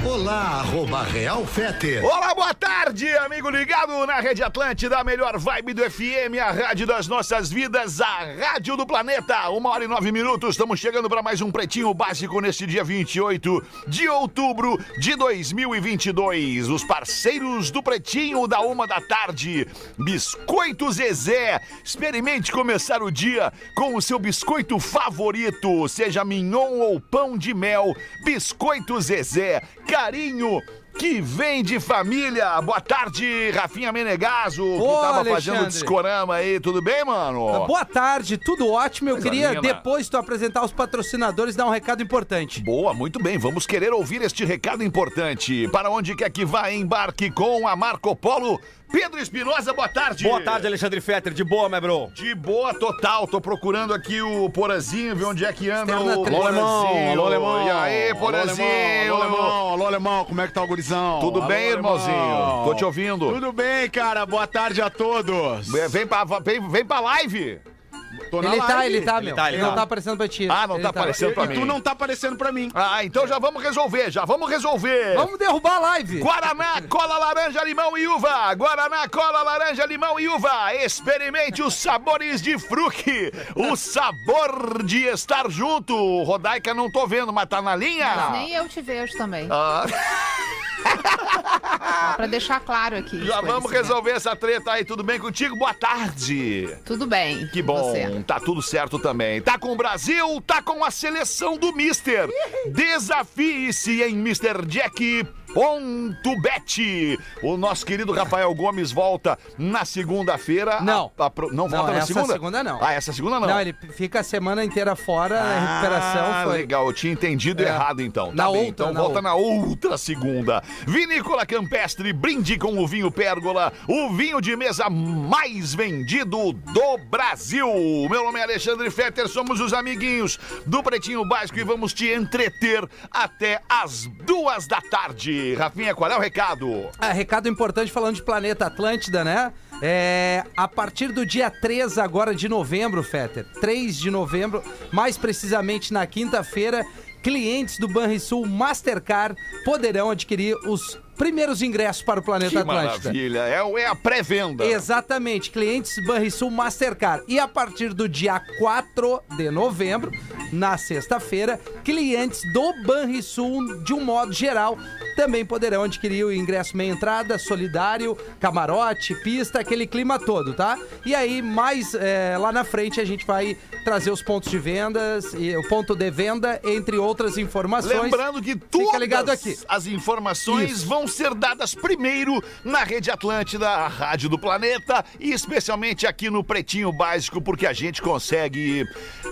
Olá, arroba Real Feter. Olá, boa tarde, amigo ligado na Rede Atlântida, a melhor vibe do FM, a rádio das nossas vidas, a rádio do planeta. Uma hora e nove minutos, estamos chegando para mais um Pretinho Básico neste dia 28 de outubro de 2022. Os parceiros do Pretinho da uma da tarde, Biscoito Zezé. Experimente começar o dia com o seu biscoito favorito, seja mignon ou pão de mel. Biscoito Zezé, carinho que vem de família. Boa tarde, Rafinha Menegaso, que Ô, tava Alexandre. fazendo discorama aí. Tudo bem, mano? Boa tarde, tudo ótimo. Eu Coisa queria, linda. depois de tu apresentar os patrocinadores, dar um recado importante. Boa, muito bem. Vamos querer ouvir este recado importante. Para onde quer que vá, embarque com a Marco Polo. Pedro Espinosa, boa tarde. Boa tarde, Alexandre Fetter. De boa, meu bro. De boa total, tô procurando aqui o Porazinho, ver onde é que anda Externa o três. Alô, alemão. Porazinho. Alô, alemão. E aí, Alô, Porazinho? Alô, alemão. Alô, alemão. Como é que tá o gurizão? Tudo Alô, bem, alemão. irmãozinho? Tô te ouvindo. Tudo bem, cara. Boa tarde a todos. Vem pra, vem, vem pra live. Tô na Ele tá, live. ele tá, meu. tá, Ele ele não tá. tá aparecendo pra ti. Ah, não Ele tá aparecendo pra mim. E tu não tá aparecendo pra mim. Ah, então já vamos resolver, já vamos resolver. Vamos derrubar a live. Guaraná, cola, laranja, limão e uva. Guaraná, cola, laranja, limão e uva. Experimente os sabores de fruque. O sabor de estar junto. Rodaica, não tô vendo, mas tá na linha? Mas nem eu te vejo também. Ah, pra deixar claro aqui. já vamos né? resolver essa treta aí. Tudo bem contigo? Boa tarde. Tudo bem. Que bom, Você. Tá tudo certo também. Tá com o Brasil, tá com a seleção do Mister. Desafie-se em MrJack.bet. O nosso querido Rafael Gomes volta na segunda-feira. Não. A- a pro- não Não, volta na essa segunda? segunda não. Ah, essa segunda não. Não, ele fica a semana inteira fora, a recuperação Ah, foi. legal, eu tinha entendido É. errado então. Tá Na bem, outra, então na volta outra. na outra segunda. Vinícola Campestre, brinde com o vinho Pérgola, o vinho de mesa mais vendido do Brasil. Meu nome é Alexandre Fetter, somos os amiguinhos do Pretinho Básico e vamos te entreter até as duas da tarde. Rafinha, qual é o recado? Ah, recado importante falando de Planeta Atlântida, né? É, a partir do dia 3 agora de novembro, Fetter, 3 de novembro, mais precisamente na quinta-feira, clientes do Banrisul Mastercard poderão adquirir os primeiros ingressos para o Planeta Que Atlântida. maravilha, é, é a pré-venda. Exatamente, clientes Banrisul Mastercard. E a partir do dia 4 de novembro, na sexta-feira, clientes do Banrisul, de um modo geral, também poderão adquirir o ingresso meia entrada, solidário, camarote, pista, aquele clima todo, tá? E aí, mais é, lá na frente, a gente vai trazer os pontos de vendas, e o ponto de venda, entre outras informações. Lembrando que Fica todas ligado aqui. as informações Isso. vão ser dadas primeiro na Rede Atlântida, a rádio do planeta, e especialmente aqui no Pretinho Básico, porque a gente consegue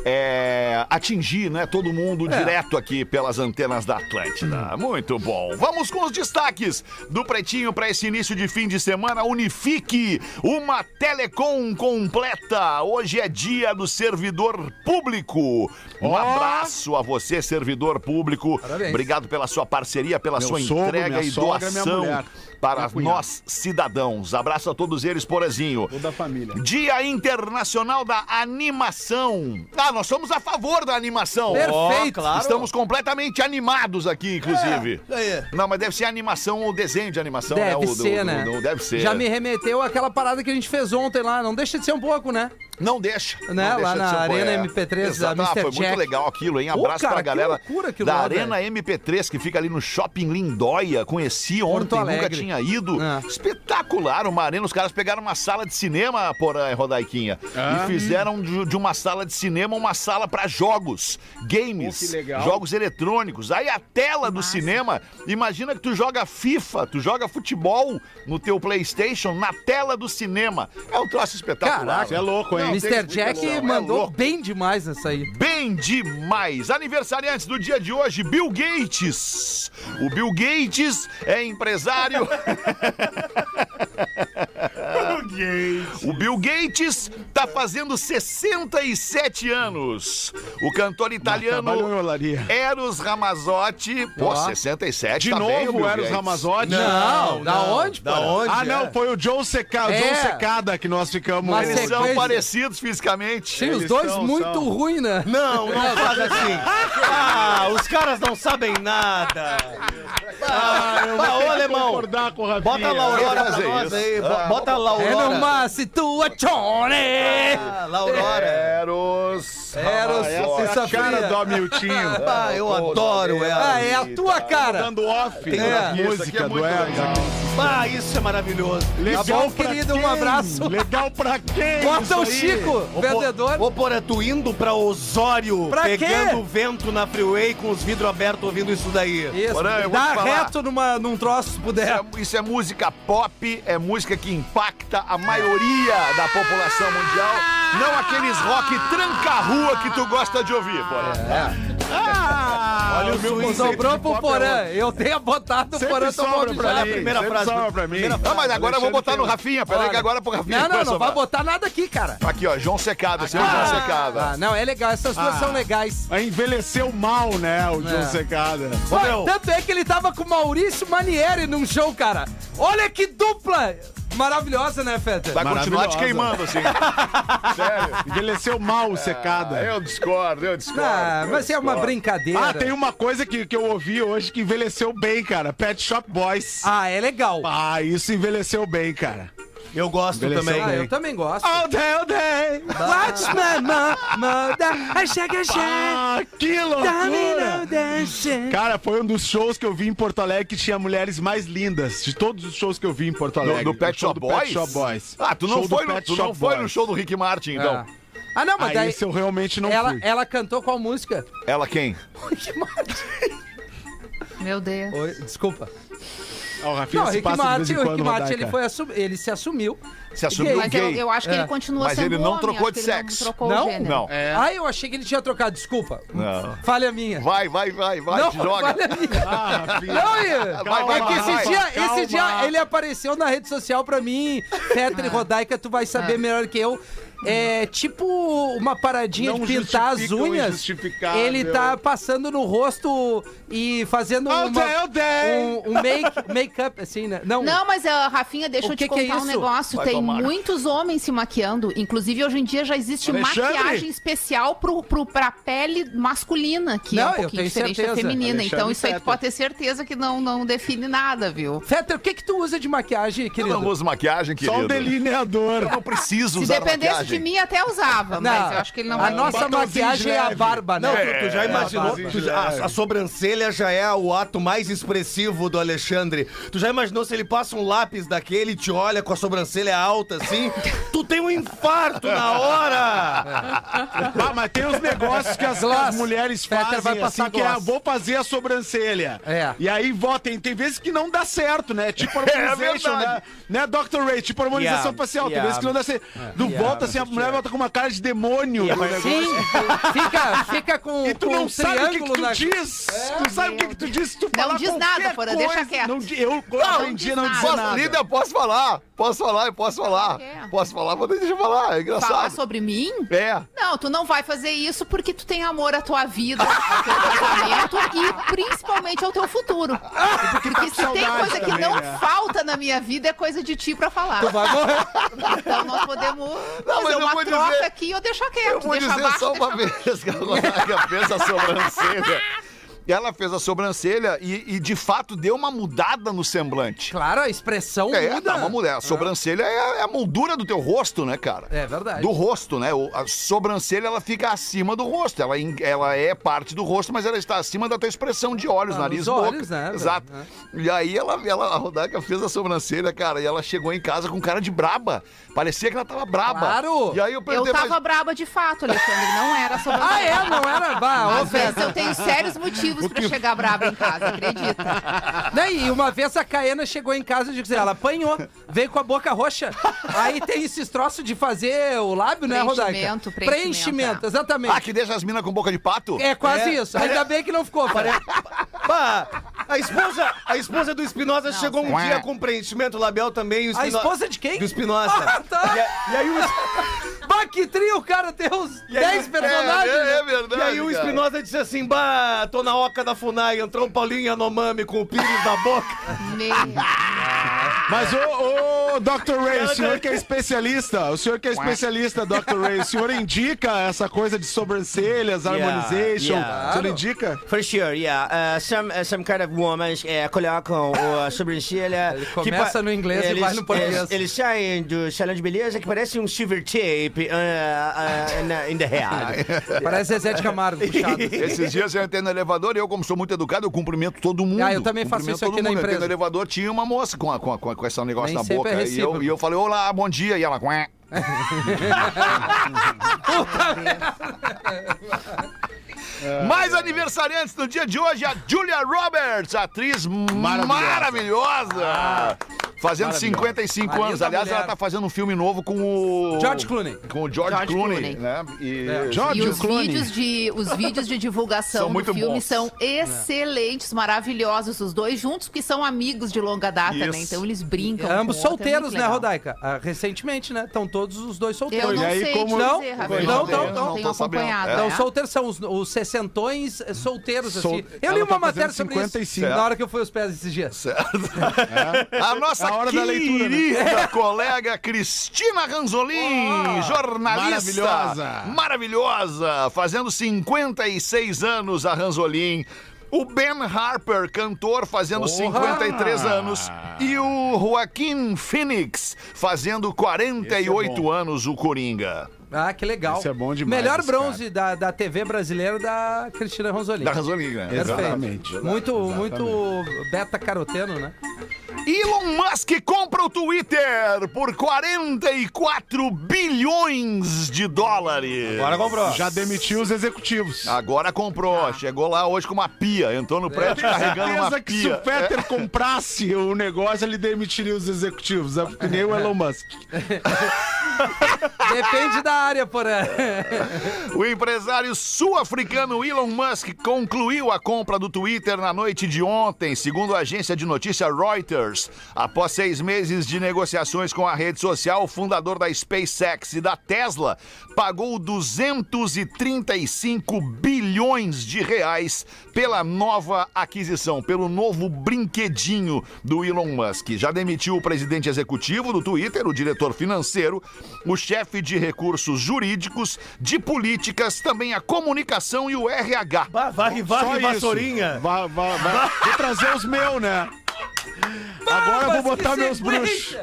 é, atingir né, todo mundo É. direto aqui pelas antenas da Atlântida. Muito bom. Vamos com os destaques do Pretinho para esse início de fim de semana. Unifique uma telecom completa. Hoje é dia do servidor público. Um Ó. abraço a você, servidor público. Parabéns. Obrigado pela sua parceria, pela Meu sua entrega e doação mulher. para Minha cunhada. nós cidadãos. Abraço a todos eles, Porazinho. Toda a família. Dia Internacional da Animação. Ah, nós somos a favor da animação. Perfeito. claro. Estamos completamente animados aqui, inclusive. Isso aí. Não, mas deve ser animação ou desenho de animação, Deve né? O do- ser, do- né? do- deve ser. Já me remeteu àquela parada que a gente fez ontem lá. Não deixa de ser um pouco, né? Não deixa. Né, não lá de na Arena poé. MP3 da Exato. Ah, Mr. Foi muito Jack. legal aquilo, hein? Abraço cara, pra que galera loucura aquilo da lá, Arena MP3, que fica ali no Shopping Lindóia. Conheci ontem, nunca tinha ido. É. Espetacular uma arena. Os caras pegaram uma sala de cinema, por aí, Rodaiquinha, Ah. e fizeram de, de uma sala de cinema uma sala pra jogos, games, que legal. jogos eletrônicos. Aí a tela do cinema, imagina que tu joga FIFA, tu joga futebol no teu PlayStation na tela do cinema. É um troço espetacular. Caraca, é louco, hein? Mr. Jack é mandou louco. bem demais nessa aí. Bem demais! Aniversariantes do dia de hoje, Bill Gates. O Bill Gates é empresário. O Bill Gates tá fazendo 67 anos. O cantor italiano. Eros Ramazzotti. Pô, Ó. 67, De tá bem, o novo, Bill Eros Gates. Ramazotti? Não, da onde, Da onde? Ah, é? não, foi o Joe Secada, É. Joe Secada que nós ficamos. Mas Eles são parecidos fisicamente. Sim, os dois são, muito são. ruim, né? Não, não faz assim. Ah, os caras não sabem nada. Ah, eu vou ô, ter que alemão. concordar com o Rafinha. Bota a Laurora pra nós aí. Bo- Bota a É Laurora. numa situazione. Ah, Laurora. Eros. Eros, Essa é a cara do Hamiltinho. Ah, eu adoro ela. Ah, é a tua cara. Dando off Tem da uma- Isso é música muito do Eros. legal. Ah, isso é maravilhoso. Legal Tá bom, pra querido, um quem? abraço. Legal pra quem? Bota o isso? Chico, vendedor. Ô, Porã, tu indo pra Osório, Pra quê? pegando vento na freeway com os vidros abertos ouvindo isso daí. Isso, Porã, eu vou dá te falar. reto numa, num troço se Isso puder. é, isso é música pop, é música que impacta a maioria da população mundial. Não aqueles rock tranca-rua que tu gosta de ouvir, porra. Ah, Olha o meu Sobrou pro é Porã. Eu tenho botado o Porã tomou pra mim. primeira sempre frase. sobra pra mim. Primeira Não, mas agora eu vou botar no Rafinha. Peraí que agora é pro Rafinha. Não, não, não vai botar nada aqui, cara. Aqui, ó, João Secado. Esse é o João Secado. Ah, não, é legal. Essas duas são legais. Envelheceu mal, né, o João É. Secada. Meu. tanto é que ele tava com o Maurício Manieri num show, cara. Olha que dupla maravilhosa, né, Feta? Vai continuar te queimando, assim. Sério. Envelheceu mal o Secada. Ah, eu discordo, eu discordo. Ah, eu mas é uma discordo. brincadeira. Ah, tem uma coisa que, que eu ouvi hoje que envelheceu bem, cara. Pet Shop Boys. Ah, é legal. Ah, isso envelheceu bem, cara. Eu gosto Envelheceu também. Ah, eu também gosto. All day, all day. Watch my mother, I shake a shake, Ah, que loucura. dancing. Cara, foi um dos shows que eu vi em Porto Alegre que tinha mulheres mais lindas. De todos os shows que eu vi em Porto Alegre. Do, do Pet Shop Boys? Pet Shop Boys. Ah, tu não, Show foi, no, Pet tu não Shop foi no show do Rick Martin, então. Ah, não, mas Aí daí esse eu realmente não ela, fui. ela cantou qual música? Ela quem? Rick Martin. Meu Deus. Oi, desculpa. O Rafinha Não, se passa de vez Martin, em o quando, Rick Martin ele, foi assum- ele se assumiu. Se assumiu Gay. Mas eu, gay. eu acho que É. ele continua Mas sendo ele não homem, trocou de sexo. Não trocou Não? o. Não. Ah, eu achei que ele tinha trocado, desculpa. Não. Falha minha. Vai, vai, vai, vai, não, te joga. falha minha. Ah, Rafinha. Não, Ian. Calma, é que esse vai, dia, calma. esse dia ele apareceu na rede social pra mim. Petra e Rodaica, tu vai saber melhor que eu. É tipo uma paradinha Não de pintar as justifica o unhas. injustificável. Ele tá passando no rosto e fazendo All uma, day, all day. um, um make, make-up, assim, né? Não, Não, mas a Rafinha, deixa O eu te que que é contar um isso? negócio. Vai Tem tomar. muitos homens se maquiando. Inclusive, hoje em dia já existe Alexandre? maquiagem especial pro, pro, pra pele masculina, que Não, é um eu pouquinho tenho diferente certeza. da feminina. Alexandre então, isso aí tu Fetter. pode ter certeza que não, não define nada, viu? Fetter, o que que tu usa de maquiagem, Eu querido? não uso maquiagem, querido. Só um delineador. Eu não preciso Se usar dependesse maquiagem. De mim, até usava. Não, mas eu acho que ele não a vai nossa maquiagem é a barba, né? Não, tu, tu já É, imaginou? é, tu a, a sobrancelha já é o ato mais expressivo do Alexandre. Tu já imaginou se ele passa um lápis daquele e te olha com a sobrancelha alta assim? tu tem um infarto na hora! Ah, mas tem uns negócios que as, as mulheres fazem, vai passar assim, que é, vou fazer a sobrancelha. É. E aí votem. Tem vezes que não dá certo, né? Tipo harmonization, né? verdade. né, Dr. Ray? Tipo harmonização Yeah, facial. Tem yeah. vezes que não dá certo. Tu volta assim, a mulher volta com uma cara de demônio. Sim, fica, fica com, E tu com não um sabe o que, que tu na... diz. tu sabe o que, que tu diz. Tu Não diz nada, Porã, deixa quieto. Não eu aprendi a não diz dizer nada. Líder, posso falar? Posso falar? Eu posso falar. quê? Posso falar? Mas deixa eu falar. É engraçado. Falar sobre mim? É. Não, tu não vai fazer isso porque tu tem amor à tua vida, ao teu casamento e principalmente ao teu futuro. Porque se tem coisa que não né? falta na minha vida é coisa de ti pra falar. Vai morrer. Então nós podemos Não, fazer eu uma vou troca dizer- aqui ou deixar Eu quieto. vou deixa dizer só uma vez que a Rodaica fez a sobrancelha. Ela fez a sobrancelha e, e, de fato deu uma mudada no semblante. Claro, a expressão É, muda. dá uma mulher. A sobrancelha é a, é a moldura do teu rosto, né, cara? É verdade. Do rosto, né? O- A sobrancelha, ela fica acima do rosto. Ela, ela é parte do rosto, mas ela está acima da tua expressão de olhos, Ah, nariz, boca. olhos, né? Exato. E aí ela, ela, a Rodaica fez a sobrancelha, cara, e ela chegou em casa com cara de braba. Parecia que ela tava braba. Claro. E aí eu Eu perguntei, tava mas... braba de fato, Alexandre. Não era sobre Ah, é? Não era? Bah, Às vezes eu tenho sérios motivos motivos pra chegar braba em casa, acredita? E uma vez a Caena chegou em casa e disse, ela apanhou, veio com a boca roxa. Aí tem esses troços de fazer o lábio, né, Rodaica? Preenchimento, preenchimento, Preenchimento, é. exatamente. Ah, que deixa as minas com boca de pato? É quase isso. Ainda bem que não ficou. Pare... Bah, a esposa, a esposa do Espinosa chegou um dia com preenchimento labial também. o A esposa de quem? Do Espinosa. Ah, tá. E, a- e aí o, Bah, que trio, o cara tem uns 10 personagens. É, é né? verdade. e aí o. Espinosa disse assim, bah, tô na oca da FUNAI, entrou um Paulinho Yanomami com o pires na boca. Meu. Mas, ô, ô, Dr. Ray, o senhor que é especialista, o senhor que é especialista, Dr. Ray, o senhor indica essa coisa de sobrancelhas, harmonization? yeah. O senhor indica? For sure, yeah. Uh, some uh, some kind of women uh, colocam uh, a sobrancelha. Ele começa no inglês e eles, vai no português. Eles, eles saem do salão de beleza que parece um silver tape uh, uh, na- in the head. Parece Zezé de Camargo, puxado. Esses dias eu entrei no elevador e eu, como sou muito educado, eu cumprimento todo mundo. Ah, eu também faço isso aqui na mundo. Eu entrei empresa. no elevador, tinha uma moça com, a- com, a- com, a- com esse negócio Nem na boca. é e, eu, e eu falei, olá, bom dia. E ela, "Quá". Mais aniversariantes no dia de hoje, a Julia Roberts, atriz maravilhosa. fazendo 55 Uma anos. Aliás, mulher. ela tá fazendo um filme novo com o. George Clooney. Com o George, George Clooney, Clooney. né? E. É. George E os Clooney. vídeos, de, os vídeos de divulgação São do filme bons. são excelentes, maravilhosos, os dois juntos, porque são amigos de longa data, Isso. né? Então eles brincam. É, Ambos é solteiros, né. Rodaica? Ah, recentemente, né? Estão todos os dois Eu solteiros. não E aí, sei como- Não, dizer, não, Rafael. não, tenho- não, não tenho tô sabendo. acompanhado. É. Então, é. solteiros são os, os sessentões eh, solteiros, Sol- assim. Eu li ela uma tá matéria fazendo sobre 55. isso na hora que eu fui aos pés esses dias. A nossa É a hora da leitura, né? querida colega Cristina Ranzolin, jornalista. maravilhosa. Maravilhosa. Fazendo 56 anos a Ranzolin. O Ben Harper, cantor, fazendo 53 anos. E o Joaquim Phoenix, fazendo 48 anos, o Coringa. Ah, que legal. Esse é bom demais, Melhor bronze da, da TV brasileira da Cristina Ronzolini. Da Ranzolin, né? Perfeito. Exatamente. Muito, muito beta caroteno, né? Elon Musk compra o Twitter por 44 bilhões de dólares. Agora comprou. Já demitiu os executivos. Agora comprou, chegou lá hoje com uma pia, entrou no prédio carregando uma Certeza que se pia. o Fetter comprasse o negócio, ele demitiria os executivos. É nem o Elon Musk. Depende da área, porém. O empresário sul-africano Elon Musk concluiu a compra do Twitter na noite de ontem, segundo a agência de notícia Reuters. Após seis meses de negociações com a rede social, o fundador da SpaceX e da Tesla pagou 235 bilhões de reais pela nova aquisição, pelo novo brinquedinho do Elon Musk. Já demitiu o presidente executivo do Twitter, o diretor financeiro, o chefe de recursos jurídicos, de políticas, também a comunicação e o RH. Bah, Só varre, isso. vassourinha. Vai, vai, vai. Vou trazer os meus, né? Agora eu vou botar meus bruxos.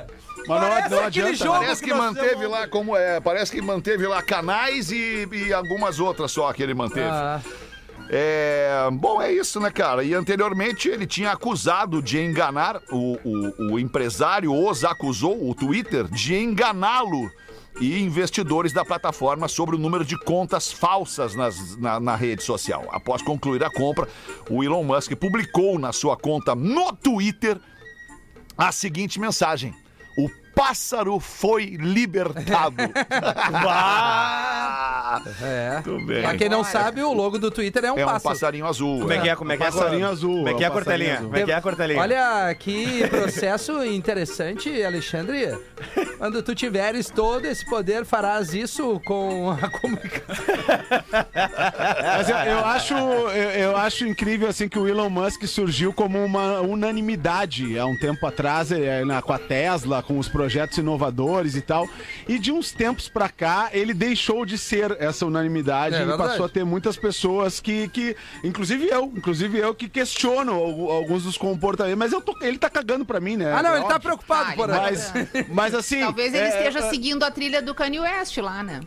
Mas não, Parece não adianta. Parece que nós manteve lá como é, parece que manteve lá canais e, e algumas outras só que ele manteve. Ah, É, bom, é isso, né, cara? E anteriormente ele tinha acusado de enganar, o, o, o empresário os acusou, o Twitter, de enganá-lo e investidores da plataforma sobre o número de contas falsas nas- na, na rede social. Após concluir a compra, o Elon Musk publicou na sua conta no Twitter a seguinte mensagem: pássaro foi libertado. É. Muito bem. Pra quem não sabe, o logo do Twitter é um É um pássaro. passarinho azul. Como é que é? Como é que é? Passarinho azul, Como é que é a cortelinha? Como é que é a cortelinha? Olha que processo interessante, Alexandre. Quando tu tiveres todo esse poder, farás isso com a comunicação. Mas eu, eu acho, eu, eu acho incrível assim que o Elon Musk surgiu como uma unanimidade há um tempo atrás, eh, na- com a Tesla, com os projetos inovadores e tal. E de uns tempos pra cá, ele deixou de ser essa unanimidade É e verdade. passou a ter muitas pessoas que, que inclusive eu, inclusive eu, que questiono al- alguns dos comportamentos. Mas eu tô- ele tá cagando pra mim, né? Ah, não, É ele tá óbvio. preocupado Ah, por. Mas, mas assim. Talvez ele é, esteja é, seguindo a trilha do Kanye West lá, né?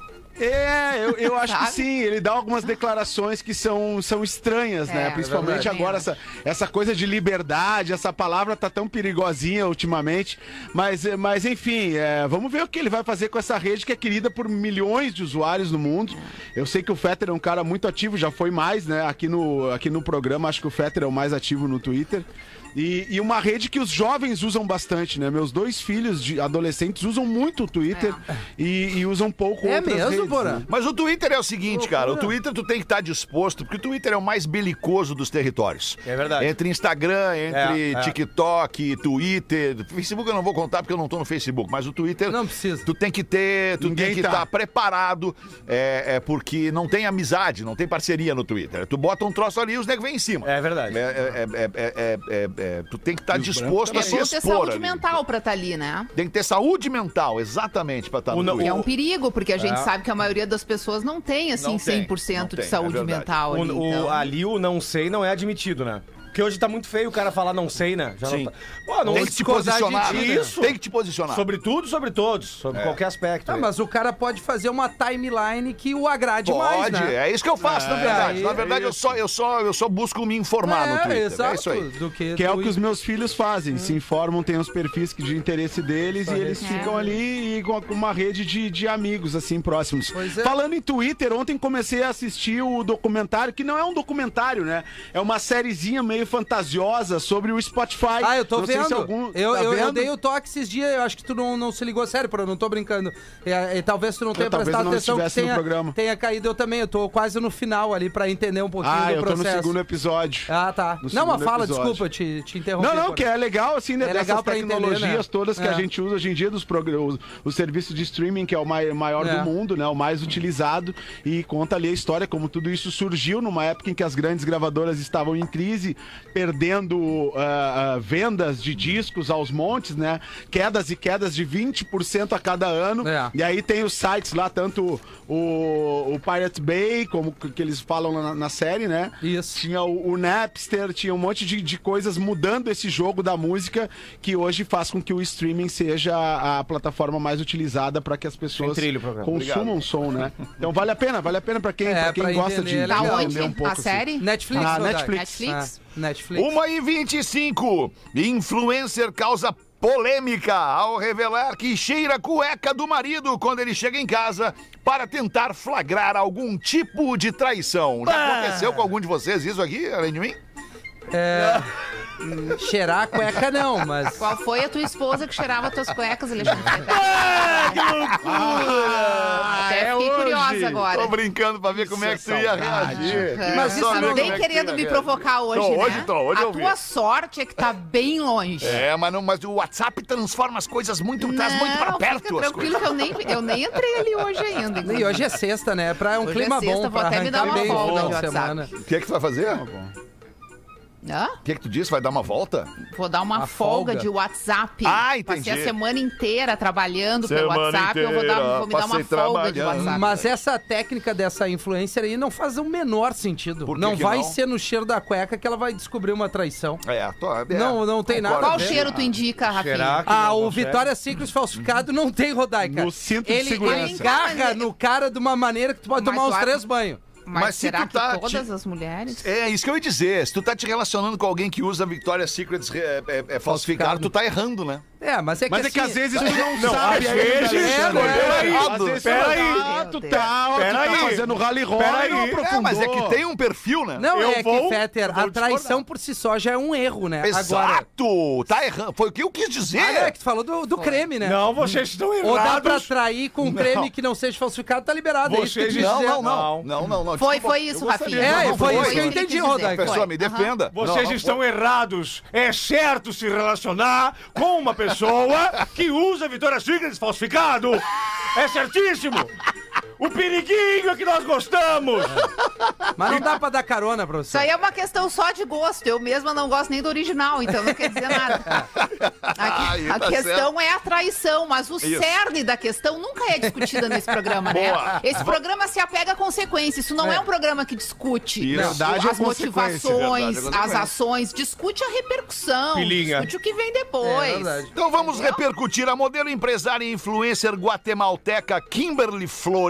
É, eu, eu acho que sim. Ele dá algumas declarações que são, são estranhas, né? É, Principalmente verdade. agora, essa, essa coisa de liberdade, essa palavra tá tão perigosinha ultimamente. Mas, mas enfim, é, vamos ver o que ele vai fazer com essa rede que é querida por milhões de usuários no mundo. Eu sei que o Fetter é um cara muito ativo, já foi mais, né? Aqui no, aqui no programa, acho que o Fetter é o mais ativo no Twitter. E, e uma rede que os jovens usam bastante, né? Meus dois filhos de adolescentes usam muito o Twitter e, e usam pouco É outras mesmo, redes, Porã? Mas o Twitter é o seguinte, cara. O Twitter tu tem que estar disposto, porque o Twitter é o mais belicoso dos territórios. É verdade. Entre Instagram, entre É, é. TikTok, Twitter. Facebook eu não vou contar porque eu não tô no Facebook, mas o Twitter. Não precisa. Tu tem que ter. Tu Ninguém tem que tá. estar preparado. É, é porque não tem amizade, não tem parceria no Twitter. Tu bota um troço ali e os negros vêm em cima. É verdade. É, é, é, é, é, é, é, tu tem que estar disposto a É se bom ter expor saúde ali. mental pra estar ali, né? Tem que ter saúde mental, exatamente, pra estar no não- Twitter. É um perigo, porque a gente sabe que a maioria das pessoas não tem, assim, Não tem, 100% não de tem, é saúde verdade. mental O, ali. o- então. ali o não sei não é admitido, né? Porque hoje tá muito feio o cara falar não sei, né? Já Sim. Não tá... Pô, não Tem que te discordar de posicionar. ti, né? Isso. Tem que te posicionar. Sobre tudo, sobre todos. Sobre qualquer aspecto. Ah, aí. mas o cara pode fazer uma timeline que o agrade mais, Pode, né? é isso que eu faço, na É, verdade. na verdade, eu só, eu, só, eu só busco me informar no Twitter. exato, É isso aí. Do que, Que é o que os meus filhos fazem, se informam, tem os perfis que- de interesse deles e eles ficam ali e com com uma rede de, de amigos, assim, próximos. Pois é. Falando em Twitter, ontem comecei a assistir o documentário, que não é um documentário, né? É uma sériezinha meio fantasiosa sobre o Spotify. Ah, eu tô Não vendo. se algum- eu, tá eu, eu vendo? dei o toque esses dias, eu acho que tu não, não se ligou sério, eu não tô brincando. É, é, talvez tu não tenha prestado eu não atenção que tenha, programa. tenha caído eu também. Eu tô quase no final ali pra entender um pouquinho Ah, do eu tô no processo. segundo episódio. Ah, tá. No Não, mas fala, episódio. desculpa, eu te, te interrompi. Não, não, agora. que é legal, assim, né? É legal pra entender, tecnologias né? todas que É. a gente usa hoje em dia, dos programas, o serviço de streaming, que é o mai- maior É. do mundo, né? O mais utilizado. E conta ali a história, como tudo isso surgiu numa época em que as grandes gravadoras estavam em crise, perdendo ah, ah, vendas de discos aos montes, né? Quedas e quedas de 20% a cada ano. É. E aí tem os sites lá, tanto o, o Pirate Bay, como que eles falam na, na série, né? Isso. Tinha o, o Napster, tinha um monte de, de coisas mudando esse jogo da música que hoje faz com que o streaming seja a, a plataforma mais utilizada para que as pessoas trilho consumam som, né? Então vale a pena, vale a pena para quem, É, pra quem pra gosta entender, de é legal. Tá entender onde? um pouco. a série? Netflix, Ah. Netflix. Netflix? Ah, Netflix. Uma e 25. Influencer causa polêmica ao revelar que cheira a cueca do marido quando ele chega em casa para tentar flagrar algum tipo de traição. Já aconteceu com algum de vocês isso aqui, além de mim? É, cheirar a cueca não, mas... Qual foi a tua esposa que cheirava tuas cuecas, Alexandre? Ah, Até é fiquei hoje. curiosa agora. Tô brincando pra ver como é que tu ia reagir. Queria Mas isso não vem é que querendo me reagir. provocar hoje, Tô, né? hoje tô, hoje a eu vi. tua sorte é que tá bem longe. É, mas, não, mas o WhatsApp transforma as coisas muito, traz muito pra Não, perto Fica as coisas. que eu nem, eu nem entrei ali hoje ainda. E hoje é sexta, né? Pra um Hoje é clima sexta, bom vou pra até me dar arrancar uma bem final de semana. O que é que tu vai fazer? Hã? O que é que tu disse? Vai dar uma volta? Vou dar uma Uma folga, folga. de WhatsApp. Ah, entendi. Passei a semana inteira trabalhando pelo Semana WhatsApp. eu vou, dar, inteira, vou me dar uma folga de. WhatsApp. Mas essa técnica dessa influencer aí não faz o menor sentido. Por que não que vai não? ser no cheiro da cueca que ela vai descobrir uma traição. É, tô, é, Não, não tem nada Qual cheiro tu indica, Rafinha? Ah, o? Vitória Secret falsificado não tem rodaica. No cinto de ele, segurança. ele engarra no cara de uma maneira que tu pode Mas tomar uns três banhos. Mas, Mas se será tu tá que todas te- as mulheres? É isso que eu ia dizer. Se tu tá te relacionando com alguém que usa Victoria's Secrets é, é, é falsificado, Falsificado. tu tá errando, né? É, mas é que Mas é que assim- às vezes tu não, Não, sabe às vezes- Alexandre. É, errado. vezes Peraí. tu tá, tu tá, tá fazendo rally roll Peraí. É. É, mas é que tem um perfil, né? Não, Eu é vou- que, Fetter, a traição discordar. por si só já é um erro, né? Agora. Exato! Tá errando. Foi o que eu quis dizer. Ah, é que tu falou do, do creme, né? Não, vocês estão errados. Ou dá pra trair com um creme que não seja falsificado, tá liberado. é isso que eu Vocês- quis Não, dizer. não, não. Não, não, não. Foi, foi isso, Rafinha. É, foi isso que eu entendi. Pessoal, Foi. me defenda. Vocês estão errados. É certo se relacionar com uma pessoa que usa Vitória Secret falsificado. É certíssimo. O periguinho é que nós gostamos. Mas não dá pra dar carona pra você. Isso aí é uma questão só de gosto. Eu mesma não gosto nem do original, então não quer dizer nada. A, a tá questão é a traição, mas o cerne da questão nunca é discutida nesse programa, né? Boa. Esse programa se apega a consequências. Isso não é, um programa que discute Isso. Verdade é as motivações, verdade é as ações. Discute a repercussão. Pilinha. Discute o que vem É depois. verdade. Então vamos repercutir a modelo empresária e influencer guatemalteca Kimberly Flores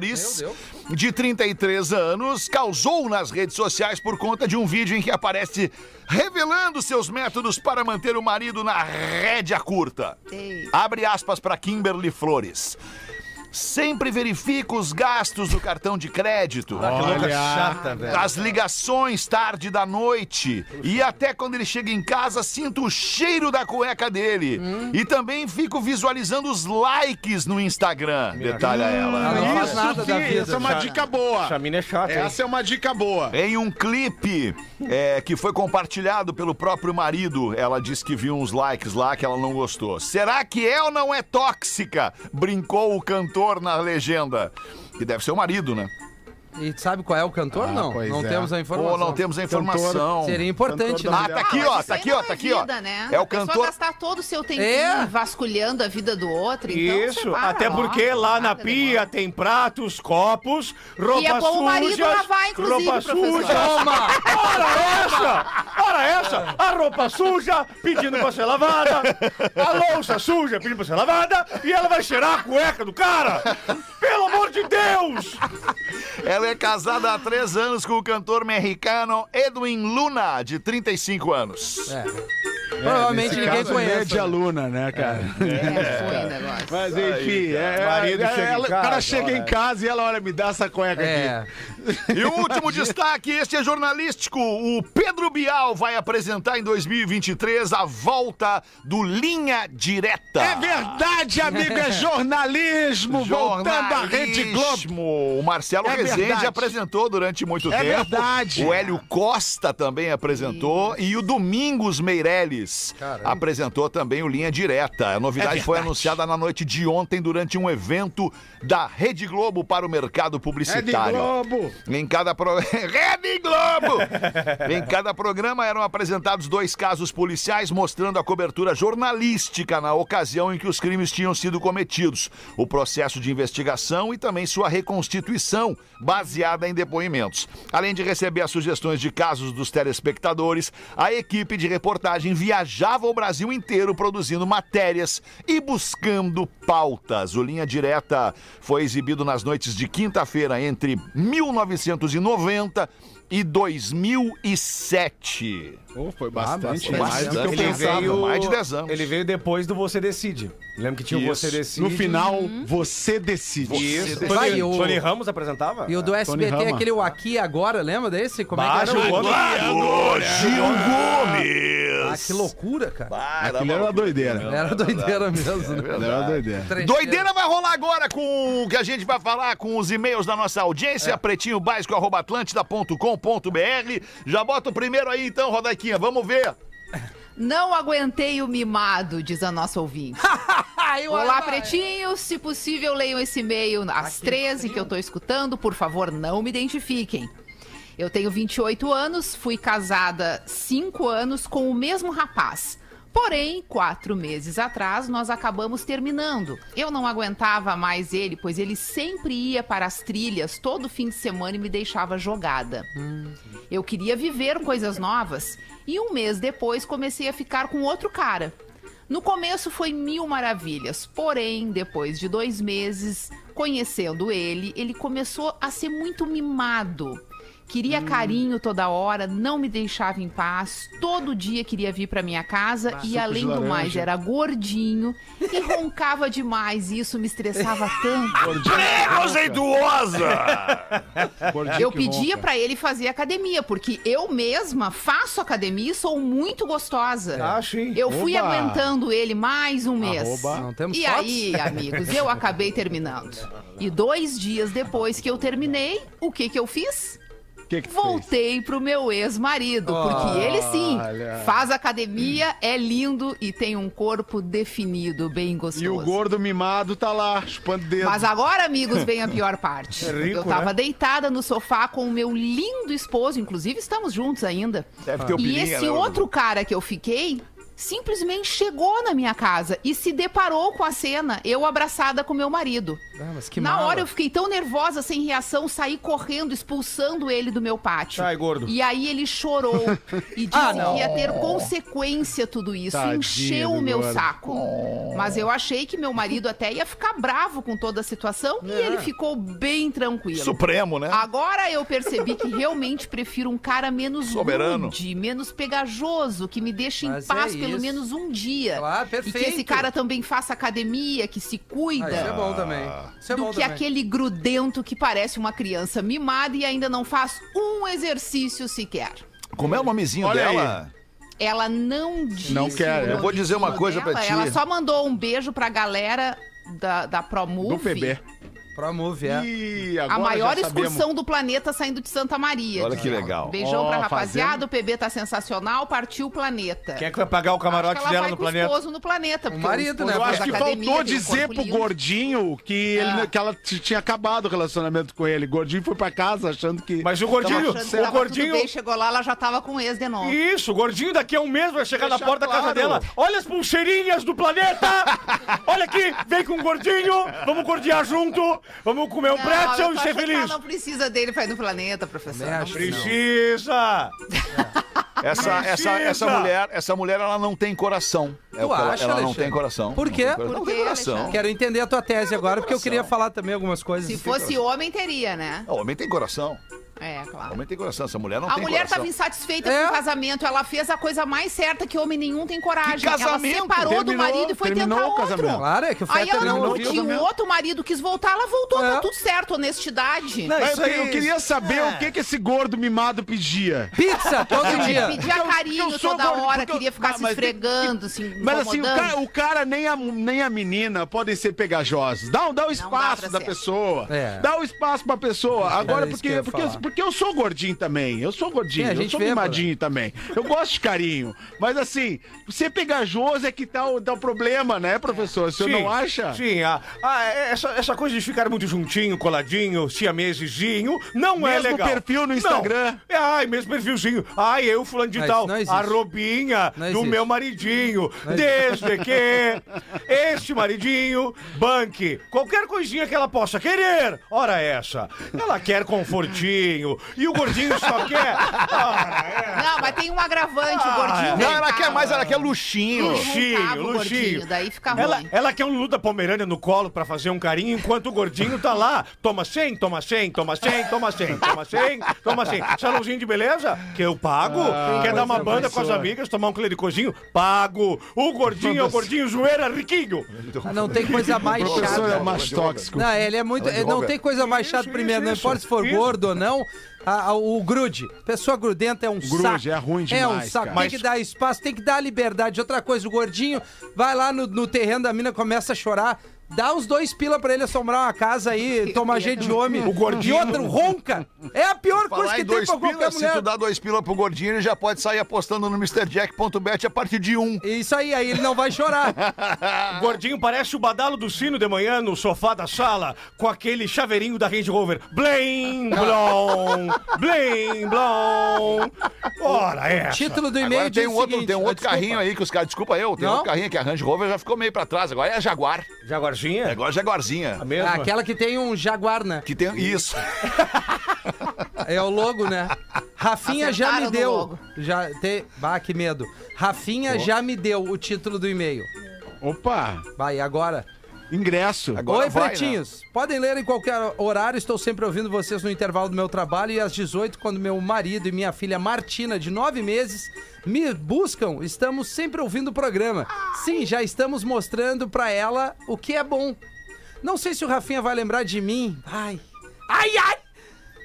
Flores, de 33 anos, causou nas redes sociais por conta de um vídeo em que aparece revelando seus métodos para manter o marido na rédea curta. Ei. Abre aspas para Kimberly Flores. Sempre verifico os gastos do cartão de crédito. Que louca chata, velho. As ligações tarde da noite. E até quando ele chega em casa, sinto o cheiro da cueca dele. E também fico visualizando os likes no Instagram. Detalha ela. Isso nada da sim, vida. essa é uma dica boa. Chamina é chata, hein? Essa é uma dica boa. Em um clipe é, que foi compartilhado pelo próprio marido, ela disse que viu uns likes lá que ela não gostou. Será que é ou não é tóxica? Brincou o cantor na legenda. Que deve ser o marido, né? E sabe qual é o cantor? Ah, não. Não é. temos a informação. Ou não temos a informação. Seria importante, Cantor né? Ah, tá aqui, ó, tá aqui, ó, tá aqui, ó. vida, Né? É o cantor. gastar todo o seu tempinho É. vasculhando a vida do outro. Então Isso, separa até porque lá na nada pia demora. tem pratos, copos, roupas E é bom o marido lavar, inclusive, roupa professor. suja. Ora essa! Ora essa! A roupa suja pedindo pra ser lavada, a louça suja pedindo pra ser lavada e ela vai cheirar a cueca do cara! Pelo amor de Deus! Ela é casada há três anos com o cantor mexicano Edwin Luna, de 35 anos. É. Provavelmente Nesse ninguém caso, conhece. média aluna, né, cara? É, foi o negócio. Mas enfim, é, Marido é, chega o cara chega olha. em casa e ela, olha, me dá essa cueca É. aqui. E o último destaque, este é jornalístico. O Pedro Bial vai apresentar em 2023 a volta do Linha Direta. É verdade, amigo, é jornalismo, voltando à Rede Globo. Jornalismo. O Marcelo É Rezende verdade. apresentou durante muito É tempo. verdade. O Hélio Costa também apresentou. E o Domingos Meirelles apresentou também o Linha Direta. A novidade É foi anunciada na noite de ontem durante um evento da Rede Globo para o mercado Rede publicitário. Globo. Em cada pro... Rede Globo! em cada programa eram apresentados dois casos policiais mostrando a cobertura jornalística na ocasião em que os crimes tinham sido cometidos, o processo de investigação e também sua reconstituição, baseada em depoimentos. Além de receber as sugestões de casos dos telespectadores, a equipe de reportagem viajava o Brasil inteiro produzindo matérias e buscando pautas. O Linha Direta foi exibido nas noites de quinta-feira entre 1990 e 2007. Oh, foi bastante, bastante. mais do que eu Ele pensava. veio- mais de 10 anos. Ele veio depois do Você Decide. Lembra que tinha o. Você Decide? No final, você decide. Isso. Você Tony, o- Tony Ramos apresentava? E o do SBT, aquele o Aqui Agora, lembra desse? Como é que o era? homem. Gil Gomes! Ah, que loucura, cara. Aquilo era doideira. Era doideira mesmo, né? Era doideira. Trecheira. Doideira vai rolar agora com o que a gente vai falar com os e-mails da nossa audiência, pretinho básico, arroba atlântida.com.br. Já bota o primeiro aí então, Rodaquinha, vamos ver. Não aguentei o mimado, diz a nossa ouvinte. Ai, Olá, pretinhos. Se possível, leiam esse e-mail Ah, às 13 que eu tô escutando. Por favor, não me identifiquem. Eu tenho 28 anos, fui casada 5 anos com o mesmo rapaz. Porém, quatro meses atrás, nós acabamos terminando. Eu não aguentava mais ele, pois ele sempre ia para as trilhas todo fim de semana e me deixava jogada. Eu queria viver coisas novas e um mês depois comecei a ficar com outro cara. No começo foi mil maravilhas, porém, depois de dois meses conhecendo ele, ele começou a ser muito mimado. Queria carinho toda hora, não me deixava em paz, todo dia queria vir pra minha casa e, suco além do mais, era gordinho e roncava demais. E isso me estressava tanto. Preconceituosa! Gordinho Eu pedia pra ele fazer academia, porque eu mesma faço academia e sou muito gostosa. Ah, sim. Eu fui Oba. aguentando ele mais um mês. Arroba. Não temos e fotos? aí, amigos, eu acabei terminando. E dois dias depois que eu terminei, o que que eu fiz? Que que tu fez? Voltei pro meu ex-marido, porque ele sim Olha. faz academia, é lindo e tem um corpo definido, bem gostoso. E o gordo mimado tá lá, chupando dedo. Mas agora, amigos, vem a pior parte. É rico, eu tava né? deitada no sofá com o meu lindo esposo, inclusive estamos juntos ainda. Deve ter E pilinha, esse né, outro cara que eu fiquei simplesmente chegou na minha casa e se deparou com a cena, eu abraçada com meu marido. Ah, mas que Na mala. hora eu fiquei tão nervosa, sem reação, saí correndo, expulsando ele do meu pátio. Sai, gordo. E aí ele chorou e disse Ah, que ia ter consequência tudo isso. Tadinho encheu o meu gordo. saco. Mas eu achei que meu marido até ia ficar bravo com toda a situação e ele ficou bem tranquilo. Supremo, né? Agora eu percebi que realmente prefiro um cara menos Soberano. rude, menos pegajoso, que me deixe em Mas paz é pelo isso. menos um dia. Claro, E que esse perfeito. cara também faça academia, que se cuida. Ah, isso é bom também. Isso é do bom que também. aquele grudento que parece uma criança mimada e ainda não faz um exercício sequer. Como é o nomezinho Olha dela? Ela não disse. Não quer, eu vou dizer uma coisa pra dela, ti. Ela só mandou um beijo pra galera da, da ProMove. Do PB. Promove, é. A maior excursão do planeta saindo de Santa Maria. Olha que legal. Beijão Ó, pra rapaziada, fazendo- o PB tá sensacional, partiu o planeta. Quem é que vai pagar o Acho camarote que ela dela vai no com o planeta? esposo no planeta. porque marido, esposo né? Eu acho que academia, faltou dizer pro lindo. gordinho que, ele, Ah. que ela tinha acabado o relacionamento com ele. Gordinho foi pra casa achando que. Mas o gordinho, Achando o gordinho. bem, chegou lá, ela já tava com o ex de novo. Isso, o gordinho daqui a um mês vai chegar na Deixa porta da casa claro. dela. Olha as pulseirinhas do planeta! Olha aqui, vem com o gordinho, vamos gordear junto, vamos comer um Não, e tô ser feliz. Ela não precisa dele pra ir no planeta, professor. Não acho. precisa. Precisa! Essa, essa, essa mulher, essa mulher, ela não tem coração. É Tu o que ela, acha, ela não tem coração. Por Não quê? tem. Não Por tem quê, coração. Quero entender a tua tese agora, porque eu queria falar também algumas coisas. Se fosse homem, teria, né? O homem tem coração. É, claro. Homem tem coração. Essa mulher não A tem mulher coração. estava insatisfeita É. com o casamento. Ela fez a coisa mais certa que homem nenhum tem coragem. Que casamento? Ela separou do Terminou- marido e foi terminou tentar o outro. casamento. Claro, é que o Aí ela não tinha um outro marido quis voltar, ela voltou, É. tá tudo certo, honestidade. Não, Mas aí- eu queria saber o que, que esse gordo mimado pedia. Pizza todo dia. Pedia Porque eu- carinho toda gordo, hora, porque eu- queria ficar Ah, se mas- esfregando, se Mas assim, o cara, o cara nem, a, nem a menina podem ser pegajosos. Dá, dá o espaço da ser. pessoa. É. Dá o espaço pra pessoa. Agora, que porque, porque, eu sou gordinho também. Eu sou gordinho. Sim, a eu sou vê, mimadinho também. Eu gosto de carinho. Mas assim, ser pegajoso é que tá o, tá o problema, né, professor? O senhor Sim, não acha? Sim, ah, ah, essa, essa coisa de ficar muito juntinho, coladinho, siamesezinho, não é Mesmo legal. perfil no Não. Instagram. É, ai, mesmo perfilzinho. Ai, eu, fulano de tal, não a robinha Não do meu maridinho. Não Desde que este maridinho banque qualquer coisinha que ela possa querer. Ora essa. Ela quer confortinho. E o gordinho só quer... Ora, é. Não, mas tem um agravante, o Ah, gordinho. é. Não, ela quer mais, ela quer luxinho. Luxinho, luxinho. gordinho, daí fica Ela, ruim. ela quer um Lulu da Pomerânia no colo pra fazer um carinho, enquanto o gordinho tá lá. Toma 100, toma 100, toma 100, toma 100, toma 100, toma 100. Salãozinho de beleza? Que eu pago. quer dar uma banda com as amigas, tomar um clericozinho? Pago. O gordinho é o gordinho zoeira riquinho. Ah, Não tem coisa mais O professor é chata. mais tóxico. Não, ele é muito. Ela não tem coisa mais chata primeiro, não isso. importa se for gordo ou não. A- a- o grude. Pessoa grudenta é um Grude, saco. é ruim É um demais, saco. cara. Tem que dar espaço, tem que dar liberdade. Outra coisa, o gordinho vai lá no, no terreno da mina, começa a chorar. Dá uns dois pila pra ele assombrar uma casa aí, tomar jeito de homem. O gordinho- E outro ronca. É a pior coisa Falar que em tem pra qualquer pila, se mulher. tu dá dois pila pro gordinho, ele já pode sair apostando no MrJack.bet a partir de um. Isso aí, aí ele não vai chorar. O gordinho parece o badalo do sino de manhã no sofá da sala, com aquele chaveirinho da Range Rover. Blim, blom, blim, blom. Ora, essa. Título do e-mail Agora tem um o outro, seguinte, tem um outro desculpa. carrinho aí que os caras. Desculpa eu, tem Não? outro carrinho que a Range Rover já ficou meio pra trás. Agora é a Jaguar. Jaguarzinha? Agora é a Jaguarzinha. A mesma? Aquela que tem um jaguar, né? Que tem isso. É o logo, né? Rafinha já Acertaram me no deu. Já te... Bah, que medo. Rafinha já me deu o título do e-mail. Opa, Vai, e agora? Ingresso. Agora Oi, vai, né? pretinhos. Podem ler em qualquer horário. Estou sempre ouvindo vocês no intervalo do meu trabalho e às 18, quando meu marido e minha filha Martina, de 9 meses, me buscam. Estamos sempre ouvindo o programa. Sim, já estamos mostrando pra ela o que é bom. Não sei se o Rafinha vai lembrar de mim. Ai. Ai, ai!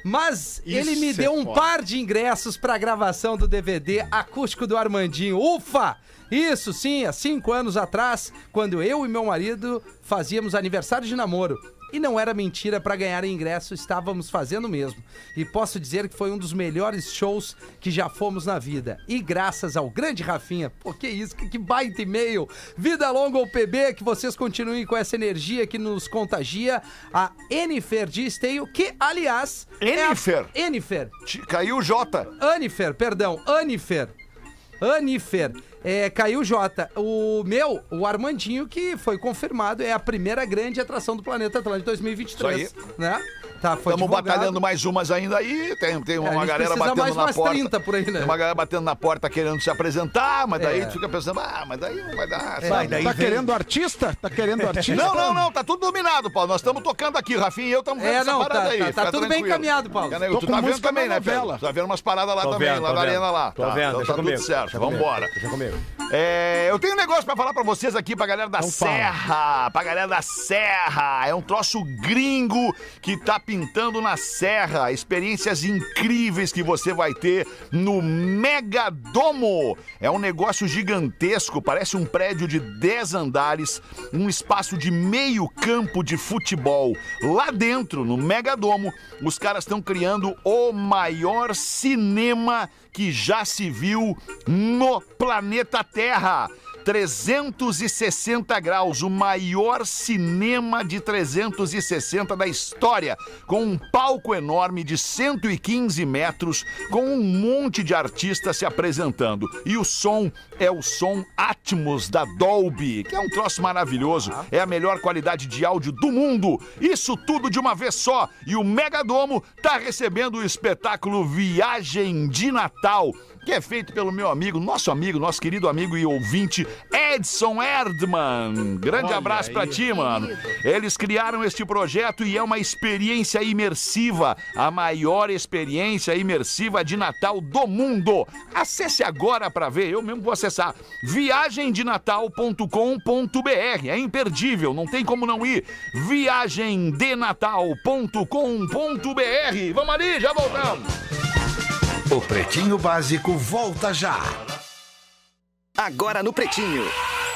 Mas ele Isso me é deu um foda. par de ingressos pra gravação do DVD acústico do Armandinho. Ufa! Isso sim, há cinco anos atrás, quando eu e meu marido fazíamos aniversário de namoro. E não era mentira pra ganhar ingresso, estávamos fazendo mesmo. E posso dizer que foi um dos melhores shows que já fomos na vida. E graças ao grande Rafinha, pô, que isso, que, que baita e-mail. Vida longa ou PB, que vocês continuem com essa energia que nos contagia. A Enifer de Esteio, que aliás. é a- Enifer? Enifer. Caiu o Jota. Anifer, perdão, Anifer. Anifer É, caiu Jota. O meu, o Armandinho, que foi confirmado, é a primeira grande atração do Planeta Atlântico 2023. Isso Né? Tá, foi Estamos batalhando mais umas ainda aí. Tem, tem É, a uma gente galera batendo mais na umas porta. 30 por aí, né? Tem uma galera batendo na porta querendo se apresentar, mas daí É. tu fica pensando, ah, mas daí não vai dar. Vai, sabe? daí Tá vem- querendo artista? Tá querendo artista? Não, não, não, tá tudo dominado, Paulo. Nós estamos tocando aqui, Rafinha e eu estamos vendo É, essa não, parada tá- aí. tá- tá tudo bem encaminhado, Paulo. Tô tu com tá vendo também, na né, Pedro? Tu tá vendo umas paradas lá Tô também, vendo, lá tô na arena lá. Tô tá, vendo, então tá tudo certo, vambora. Deixa comigo. É, eu tenho um negócio pra falar pra vocês aqui, pra galera da Serra, pra galera da Serra. É um troço gringo que tá pintando na Serra. Experiências incríveis que você vai ter no Megadomo. É um negócio gigantesco, parece um prédio de 10 andares, um espaço de meio campo de futebol. Lá dentro, no Megadomo, os caras estão criando o maior cinema que já se viu no planeta Terra. 360 graus, o maior cinema de 360 da história, com um palco enorme de 115 metros, com um monte de artistas se apresentando. E o som é o som Atmos da Dolby, que é um troço maravilhoso, é a melhor qualidade de áudio do mundo. Isso tudo de uma vez só. E o Megadomo tá recebendo o espetáculo Viagem de Natal que é feito pelo meu amigo, nosso amigo, nosso querido amigo e ouvinte, Edson Erdman. Grande Olha abraço aí. ti, mano. Eles criaram este projeto e é uma experiência imersiva, a maior experiência imersiva de Natal do mundo. Acesse agora pra ver, eu mesmo vou acessar viagemdenatal.com.br. É imperdível, não tem como não ir. viagemdenatal.com.br. Vamos ali, já voltamos. O Pretinho Básico volta já. Agora no Pretinho.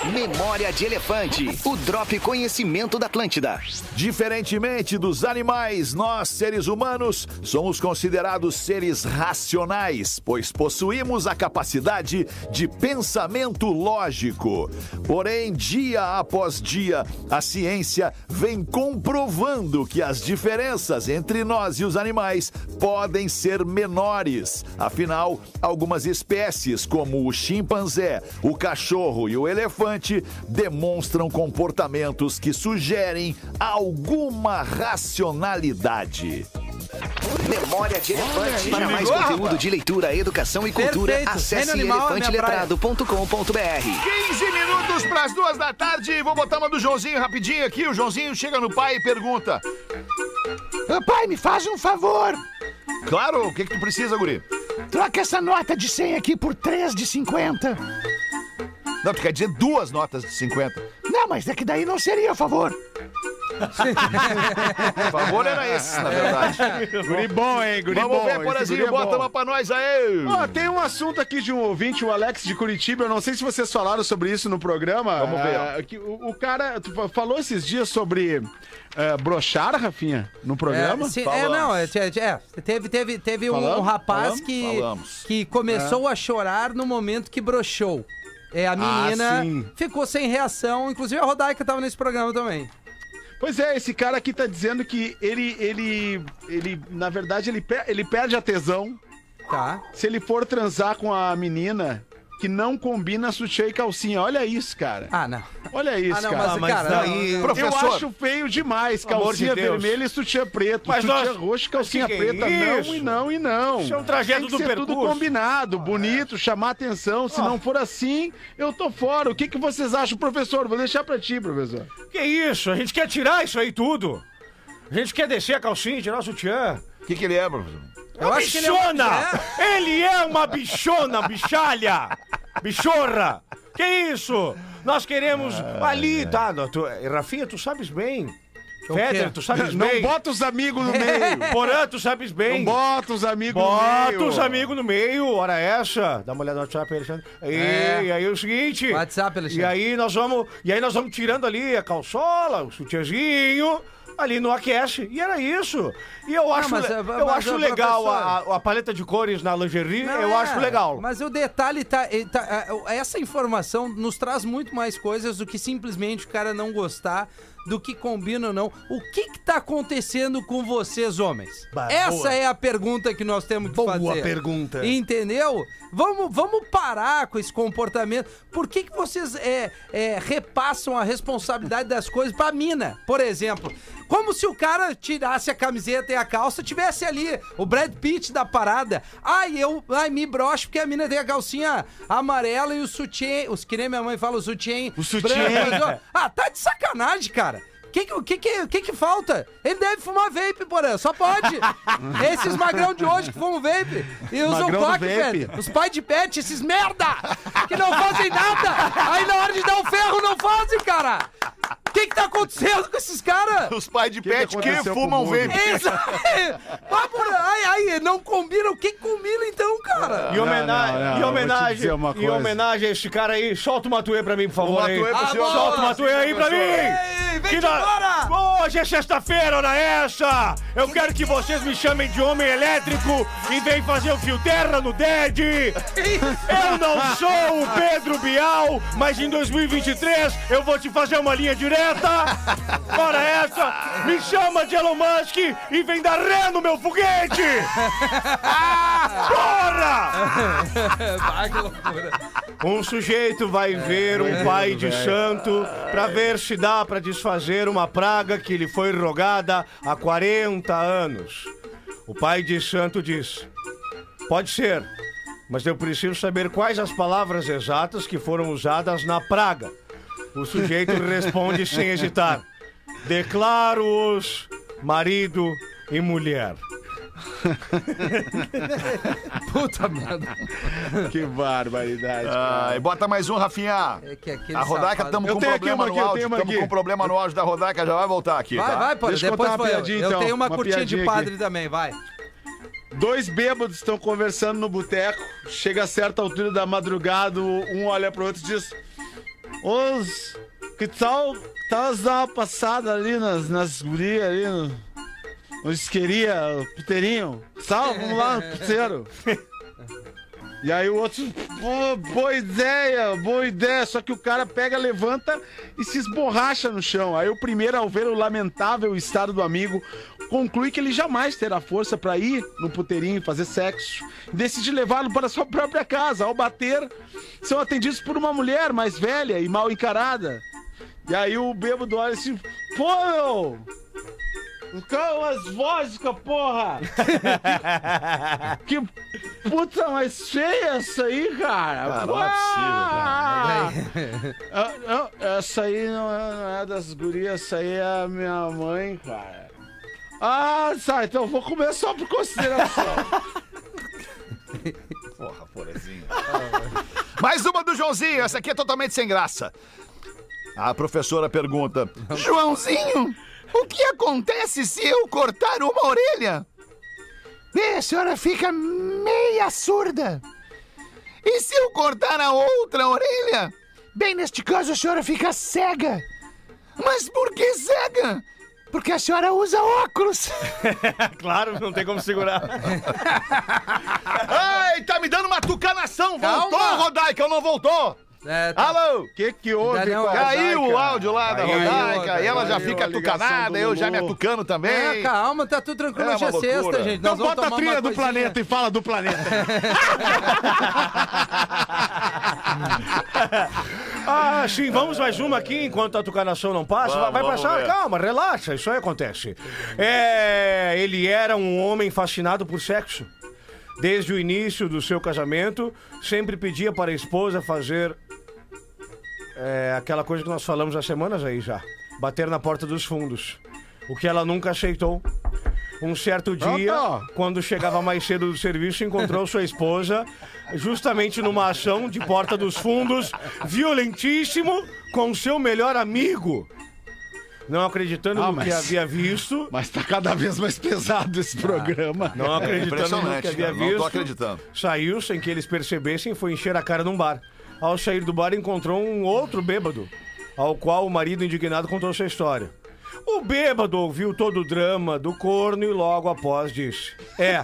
Memória de Elefante. O Drop Conhecimento da Atlântida. Diferentemente dos animais, nós, seres humanos, somos considerados seres racionais, pois possuímos a capacidade de pensamento lógico. Porém, dia após dia, a ciência vem comprovando que as diferenças entre nós e os animais podem ser menores. Afinal, algumas espécies, como o chimpanzé, o cachorro e o elefante, demonstram comportamentos que sugerem alguma racionalidade. Memória de Elefante. Para mais conteúdo de leitura, educação e cultura, Perfeito. acesse é elefanteletrado.com.br. 15 minutos para as duas da tarde. Vou botar uma do Joãozinho rapidinho aqui. O Joãozinho chega no pai e pergunta: "Ah, Pai, me faz um favor. Claro, o que, que tu precisa, guri? Troca essa nota de 100 aqui por 3 de 50. Não, tu quer dizer duas notas de 50. Não, mas é que daí não seria a favor. O favor era esse, na verdade. Guri bom, hein? Guri Vamos bom. ver, Porazinho, é bota uma pra nós aí. Ó, tem um assunto aqui de um ouvinte, o Alex de Curitiba. Eu não sei se vocês falaram sobre isso no programa. Vamos ver. Ah, que o, o cara falou esses dias sobre ah, brochar, Rafinha, no programa. É, sim, é, não, é, é, é, teve, teve, teve um, Falamos? rapaz Falamos? que, Falamos. que começou a chorar no momento que broxou. É, a menina Ah, ficou sem reação, inclusive a Rodaica tava nesse programa também. Pois é, esse cara aqui tá dizendo que ele, ele, ele na verdade, ele, per- ele perde a tesão Tá. se ele for transar com a menina que não combina sutiã e calcinha. Olha isso, cara. Ah, não. Olha isso, Ah, não, cara. mas, Ah, cara, não, Professor. Eu acho feio demais. De Calcinha Deus. vermelha e sutiã preto. Mas sutiã nós- roxo e calcinha é preta. não isso? e não e não. Isso é um trajeto Tem que do ser tudo percurso. combinado, bonito, chamar atenção. Se não for assim, eu tô fora. O que, que vocês acham, professor? Vou deixar pra ti, professor. Que isso? A gente quer tirar isso aí tudo. A gente quer descer a calcinha, tirar o sutiã. O que, que ele é, professor? Eu acho que ele é bichona! Ele é uma bichona, bichalha! Bichorra! Que isso? Nós queremos ali, tá? não, Tu, Rafinha, tu sabes bem. O Fetter, quê? tu sabes Não bem. bota os amigos no meio. Porã, tu sabes Não bem. bota os amigos no Bota meio. os amigos no meio, hora essa. Dá uma olhada no WhatsApp, Alexandre. E, É. e aí é o seguinte. WhatsApp, Alexandre. E aí nós vamos. E aí nós vamos tirando ali a calçola, o sutiãzinho. Ali no Aquece. E era isso. E eu acho, mas, eu mas, acho ô, legal a, a paleta de cores na lingerie, Não, eu é, acho legal. Mas o detalhe tá, tá- é, Essa informação nos traz muito mais coisas do que simplesmente o cara não gostar do que combina ou não. O que que tá acontecendo com vocês, homens? Bah, Essa boa. é a pergunta que nós temos que Boa fazer. pergunta. Entendeu? Vamos, vamos parar com esse comportamento. Por que, que vocês é, é, repassam a responsabilidade das coisas pra mina, por exemplo? Como se o cara tirasse a camiseta e a calça, tivesse ali o Brad Pitt da parada. Ai, eu ai, me broxo porque a mina tem a calcinha amarela e o sutiã, os que nem minha mãe fala, o sutiã. O sutiã. branco. Ah, tá de sacanagem, cara. O que que, que, que, que falta? Ele deve fumar vape, porra. Só pode. Esses magrão de hoje que fumam vape e usam coque, velho. Os pais de pet, esses merda! Que não fazem nada! Aí na hora de dar o ferro, não fazem, cara! O que que tá acontecendo com esses caras? Os pais de que pet que, com fumam o vape. Ai, ai, não combina. O que que combina então, cara? Em homenagem, não, não, em vou te homenagem, em homenagem a esse cara aí, solta o Matuê pra mim, por favor. aí. Matuê pro Ah, senhor. Solta o Matuê aí pra mim! Ei, vem Que da- embora! Hoje é sexta-feira, hora essa! Eu quero que vocês me chamem de homem elétrico e vem fazer o fio terra no DED! Eu não sou o Pedro Bial, mas em 2023 eu vou te fazer uma linha direta! Hora essa! Me chama de Elon Musk e vem dar ré no meu foguete! Porra! Vai, que loucura. Um sujeito vai ver um pai de santo pra ver se dá pra desfazer uma praga que lhe foi rogada há 40 anos. O pai de santo diz: Pode ser, mas eu preciso saber quais as palavras exatas que foram usadas na praga. O sujeito responde sem hesitar: Declaro-os marido e mulher. Puta merda. Que barbaridade. Ai, bota mais um, Rafinha. É que aquele A Rodaica, safado- estamos Eu com tenho aqui problema uma no aqui, eu áudio. tenho uma Estamos aqui. com problema no áudio da Rodaica, já vai voltar aqui, Vai, tá? vai, pô. Deixa eu Depois contar uma foi eu. piadinha, Eu então. tenho uma, Uma curtinha de piadinha padre aqui. também, vai. Dois bêbados estão conversando no boteco. Chega a certa altura da madrugada, um olha pro outro e diz: Os, que tal, tal dar uma passada ali nas, nas gurias ali, no, no isqueria, o puteirinho? Tal, vamos lá no puteiro. E aí o outro, pô, boa ideia, boa ideia. Só que o cara pega, levanta e se esborracha no chão. Aí o primeiro, ao ver o lamentável estado do amigo, conclui que ele jamais terá força para ir no puteirinho fazer sexo. E decide levá-lo para sua própria casa. Ao bater, são atendidos por uma mulher mais velha e mal encarada. E aí o bêbado olha assim, pô, meu! Calma as vodka, porra! que puta mais feia essa aí, cara! Cara, não é possível, Ah, não, essa aí não é, não é das gurias, essa aí é a minha mãe, cara. Ah, tá, então vou comer só por consideração. Porra, porezinho. Mais uma do Joãozinho, essa aqui é totalmente sem graça. A professora pergunta: Joãozinho, o que acontece se eu cortar uma orelha? Bem, a senhora fica meia surda. E se eu cortar a outra orelha? Bem, neste caso a senhora fica cega. Mas por que cega? Porque a senhora usa óculos. Claro, não tem como segurar. Ai, tá me dando uma tucanação. Calma. Voltou, Rodaica, ou não voltou? É, tá- Alô? O que que houve Daniel, Caiu o áudio lá da Rodaica e ela já fica a ligação tucanada, do eu já me atucando também. É, calma, tá tudo tranquilo. É Hoje é uma sexta, loucura. gente. Então bota a trilha do coisinha. planeta e fala do planeta. Ah, sim, vamos mais uma aqui enquanto a tucanação não passa. Vamos, vai passar, ver. calma, relaxa, isso aí acontece. É, ele era um homem fascinado por sexo. Desde o início do seu casamento, sempre pedia para a esposa fazer é, aquela coisa que nós falamos há semanas aí já: bater na porta dos fundos. O que ela nunca aceitou. Um certo dia, Pronto. quando chegava mais cedo do serviço, encontrou sua esposa justamente numa ação de porta dos fundos, violentíssimo, com seu melhor amigo. Não acreditando Ah, no que havia visto, Mas tá cada vez mais pesado esse programa. não acreditando no que havia cara, não visto, tô acreditando. saiu sem que eles percebessem e foi encher a cara num bar. Ao sair do bar, encontrou um outro bêbado, ao qual o marido indignado contou sua história. O bêbado ouviu todo o drama do corno e logo após disse: É,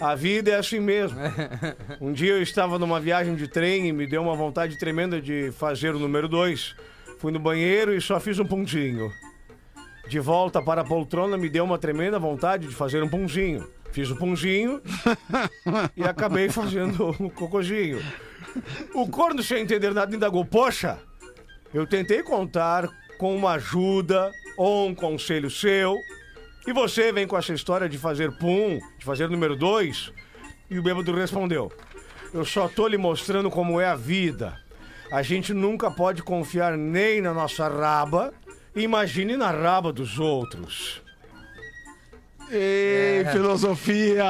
a vida é assim mesmo. Um dia eu estava numa viagem de trem e me deu uma vontade tremenda de fazer o número dois. Fui no banheiro e só fiz um pontinho. De volta para a poltrona, me deu uma tremenda vontade de fazer um punzinho. Fiz o punzinho e acabei fazendo um cocôzinho. O corno, sem entender nada, indagou: Poxa, eu tentei contar com uma ajuda ou um conselho seu, e você vem com essa história de fazer pum, de fazer número dois? E o bêbado respondeu: Eu só tô lhe mostrando como é a vida. A gente nunca pode confiar nem na nossa raba, imagine na raba dos outros. Ei, filosofia!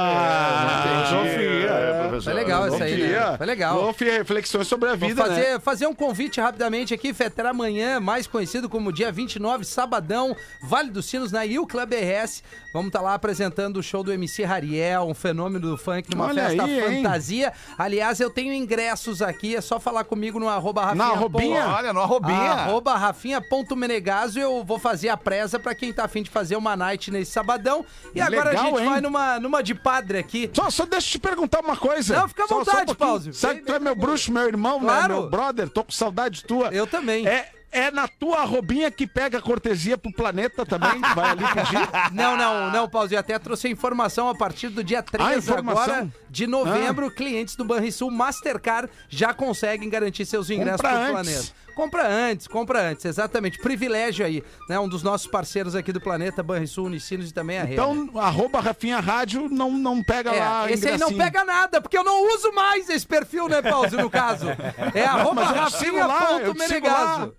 filosofia, é, professor. Foi legal essa aí, né? Foi legal. Filosofia, reflexões sobre a Vou vida, fazer, né? fazer um convite rapidamente aqui, Fetter, amanhã, mais conhecido como dia 29, sabadão, Vale dos Sinos, na Il Club RS. Vamos estar lá apresentando o show do MC Rariel, um fenômeno do funk numa Olha festa aí, hein? fantasia. Aliás, eu tenho ingressos aqui, é só falar comigo no arroba Rafinha. Na arrobinha? Olha, no arrobinha. Arroba Rafinha.menegaso, eu vou fazer a presa pra quem tá afim de fazer uma night nesse sabadão. E agora a gente hein? vai numa, numa de padre aqui. Só, só deixa eu te perguntar uma coisa. Não, fica à Só- só um vontade. Pause. Sabe que tu é meu bruxo, meu irmão, né? Claro. Meu brother, tô com saudade tua. Eu também. É, é na tua arrobinha que pega a cortesia pro planeta também? Vai ali pedir? Não, não, não, Pause. Eu até trouxe a informação a partir do dia 3 Ah, agora de novembro. Clientes do Banrisul Mastercard já conseguem garantir seus ingressos Compra pro antes. planeta. Compra antes, compra antes, exatamente. Privilégio aí, né? Um dos nossos parceiros aqui do planeta, Banrisul, Unicinos e também a Rede. Então, arroba Rafinha Rádio não, não pega lá É, esse aí não pega nada, porque eu não uso mais esse perfil, né, Pause, no caso. É arroba lá, rafinha.menegaso.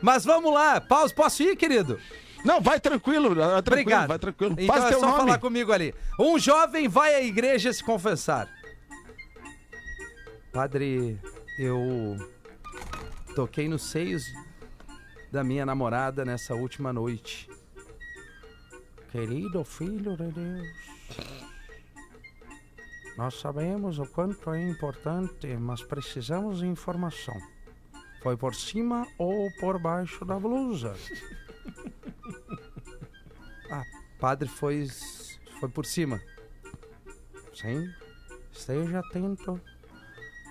Mas vamos lá. Pause, posso ir, querido? Não, vai tranquilo, tranquilo, Obrigado. vai tranquilo. Então Faz é teu só nome. falar comigo ali. Um jovem vai à igreja se confessar. Padre, eu toquei nos seios da minha namorada nessa última noite. Querido filho de Deus, nós sabemos o quanto é importante, mas precisamos de informação. Foi por cima ou por baixo da blusa? Ah, padre, foi, foi por cima. Sim, esteja atento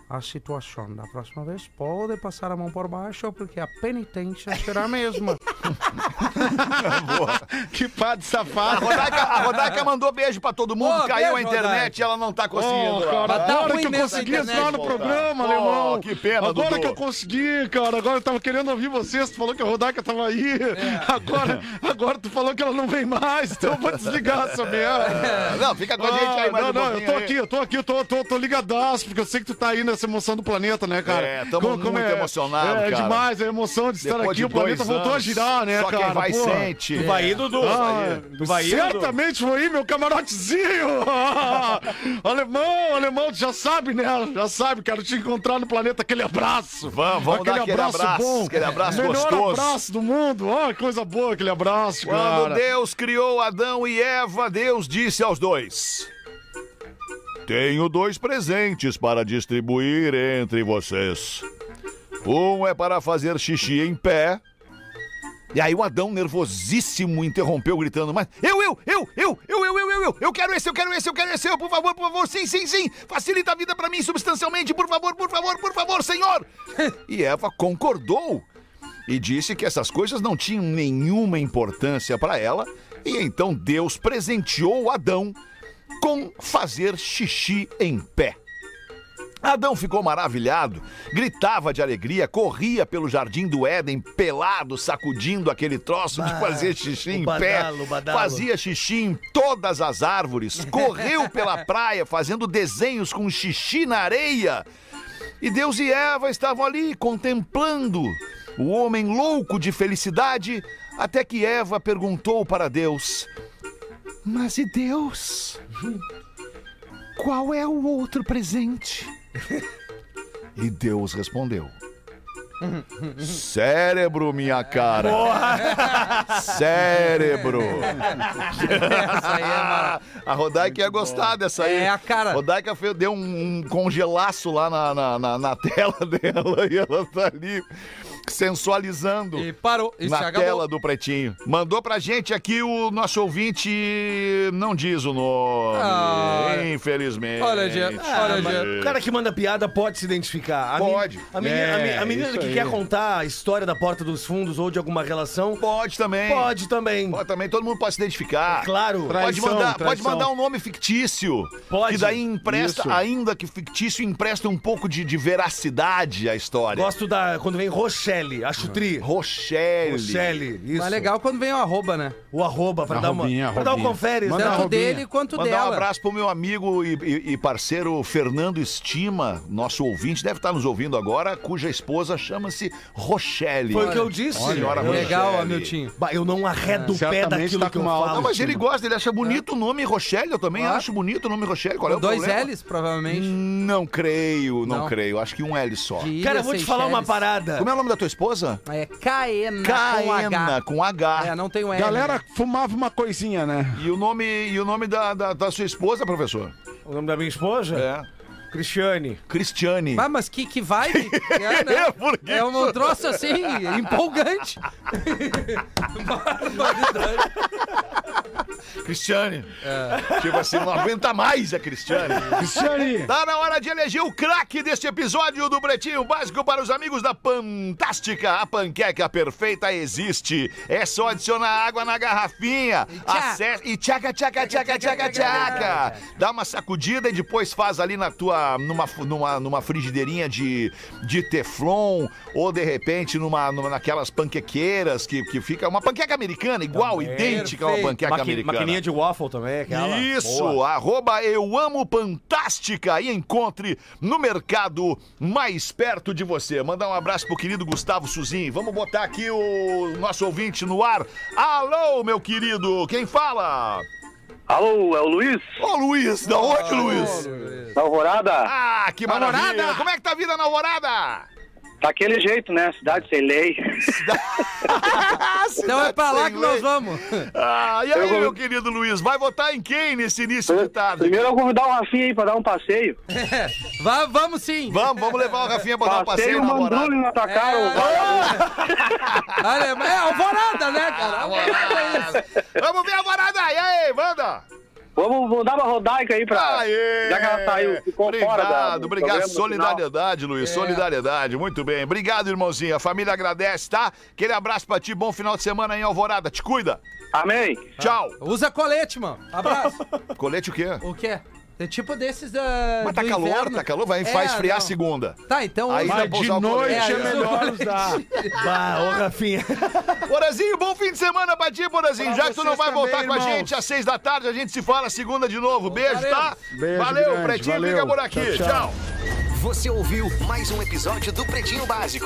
à situação. Da próxima vez, pode passar a mão por baixo, porque a penitência será a mesma. Que padre A safado. Rodaica, a Rodaica mandou beijo pra todo mundo, Ô, caiu a beijo, internet Rodaica. e ela não tá conseguindo. Oh, cara, tá agora que eu a consegui internet, entrar no voltar. programa, Pô, alemão. que pena, Agora Dudu. que eu consegui, cara. Agora eu tava querendo ouvir vocês. Tu falou que a Rodaica tava aí. É. Agora, agora tu falou que ela não vem mais. Então eu vou desligar essa merda. Não, fica com a gente aí Ah, mais não, um não, eu tô aí. aqui, eu tô aqui, eu tô, tô, tô ligadaço, porque eu sei que tu tá aí nessa emoção do planeta, né, cara? É, tamo muito emocionado, É cara. demais, a emoção de estar Depois aqui, de o planeta voltou a anos, né, só cara? quem vai Pô. sente. Vai ir, Dudu? Ah, ir, Dudu? certamente vou ir, meu camarotezinho! alemão, alemão, tu já sabe, né? Já sabe, quero te encontrar no planeta. Aquele abraço! Vamos, vamos aquele dar aquele abraço, aquele abraço Melhor gostoso. abraço do mundo! Ó, coisa boa aquele abraço, Quando cara! Deus criou Adão e Eva, Deus disse aos dois: Tenho dois presentes para distribuir entre vocês. Um é para fazer xixi em pé. E aí o Adão, nervosíssimo, interrompeu, gritando, mas eu, eu, eu, eu, eu, eu, eu, eu, eu, eu quero esse, eu quero esse, eu quero esse, eu, por favor, por favor, sim, sim, sim, facilita a vida para mim substancialmente, por favor, por favor, por favor, senhor. E Eva concordou e disse que essas coisas não tinham nenhuma importância para ela, e então Deus presenteou Adão com fazer xixi em pé. Adão ficou maravilhado, gritava de alegria, corria pelo jardim do Éden, pelado, sacudindo aquele troço de fazer xixi em pé, badalo, o badalo. fazia xixi em todas as árvores, correu pela praia fazendo desenhos com xixi na areia. E Deus e Eva estavam ali contemplando o homem louco de felicidade, até que Eva perguntou para Deus: Mas e Deus? Qual é o outro presente? E Deus respondeu: Cérebro, minha cara. Cérebro. Essa aí é mara- A Rodaica ia gostar dessa aí. É a cara. Rodaica deu um, um congelaço lá na, na, na- na tela dela e ela tá ali. Sensualizando E parou. Isso na tela do Pretinho. Mandou pra gente aqui o nosso ouvinte, não diz o nome, Ah, infelizmente. olha, gente, olha, gente. O cara que manda piada pode se identificar. A Pode. A, menina, a, me- a menina que aí. quer contar a história da porta dos fundos ou de alguma relação, Pode também. pode também. Pode também, todo mundo pode se identificar. Claro. Pode Traição, mandar, pode mandar um nome fictício. Pode. Que daí empresta, Isso. ainda que fictício, empresta um pouco de, de veracidade à história. Gosto da. Quando vem Rochelle, acho tri. Rochelle. Rochelle, isso. Mas legal quando vem o arroba, né? O arroba, pra dar uma. Pra dar um conferes, Manda né? Tanto arrobinha. dele quanto Mandar um dela. abraço pro meu amigo e, e- e parceiro Fernando Estima, nosso ouvinte, deve estar nos ouvindo agora, cuja esposa chama-se Rochelle. Foi o que eu disse. Senhora eu, Legal, Rochelle. Hamiltinho. Bah, eu não arredo o pé Certamente daquilo tá que com eu uma falo. Não, mas ele gosta, ele acha bonito o nome Rochelle, eu também acho bonito o nome Rochelle. Qual é o Dois problema? L's, provavelmente. Não creio, não, Não. creio. Acho que um L só. De Cara, eu vou te falar uma Seychelles. parada. Como é o nome da tua esposa? É Caena com H. Caena, com H. É, não tem o L. Galera fumava uma coisinha, né? E o nome, e o nome da, da, da sua esposa, professor? O nome da minha esposa? É. Cristiane. Cristiane. Ah, mas que, que vibe? É, né? Quê? é um troço assim, empolgante. Barbaridade. Cristiane. Tipo assim, não aguenta mais a Cristiane. Cristiane! Tá na hora de eleger o craque deste episódio do Pretinho Básico para os amigos da Fantástica. A panqueca perfeita existe. É só adicionar água na garrafinha. Acesse e tchaca, tchaca, tchaca, tchaca, tchaca. Dá uma sacudida e depois faz ali na tua, numa, numa, numa frigideirinha de, de teflon ou de repente numa, numa naquelas panquequeiras que, que fica uma panqueca americana igual, idêntica a uma panqueca Maqui- americana. maquininha de waffle também, aquela. Isso, Boa. arroba eu amo Fantástica e encontre no mercado mais perto de você. Mandar um abraço pro querido Gustavo Suzin. Vamos botar aqui o nosso ouvinte no ar. Alô, meu querido, quem fala? Alô, é o Luiz? Ô, Luiz, da onde, Luiz? Da Alvorada? Ah, que maravilha. Alvorada! Como é que tá a vida na Alvorada? Daquele jeito, né? Cidade sem lei. Então é pra lá que nós vamos. Ah, e aí, Eu vou- meu querido Luiz, vai votar em quem nesse início de tarde? Primeiro eu vou convidar o Rafinha aí pra dar um passeio. Vá, vamos sim. Vamos, vamos levar o Rafinha pra dar um passeio Passeio mandrulho na tua cara, vagabundo. Olha, é alvorada, né, cara? Alvorada é. Vamos ver a Alvorada. E aí, Wanda? Vamos, dar uma rodaica aí pra. Aê! Já que ela saiu, ficou obrigado, fora da. do Obrigado, solidariedade, Luiz, É. solidariedade, muito bem. Obrigado, irmãozinho, a família agradece, tá? Aquele abraço pra ti, bom final de semana em Alvorada, te cuida. Amém. Tchau. Usa colete, mano. Abraço. Colete o quê? O quê? É tipo desses da. Mas tá do calor, inverno. tá calor, vai, É, vai esfriar não. segunda. Tá, então Aí pra de noite é É, melhor usar. Bah, ô Rafinha. Porazinho, bom fim de semana pra ti, Porazinho. Pra Já que tu não vai também, voltar com a irmãos. gente às seis da tarde, a gente se fala segunda de novo. Beijo, tá? Beijo Valeu, grande, Pretinho, valeu. fica por aqui. Tchau, tchau. tchau. Você ouviu mais um episódio do Pretinho Básico.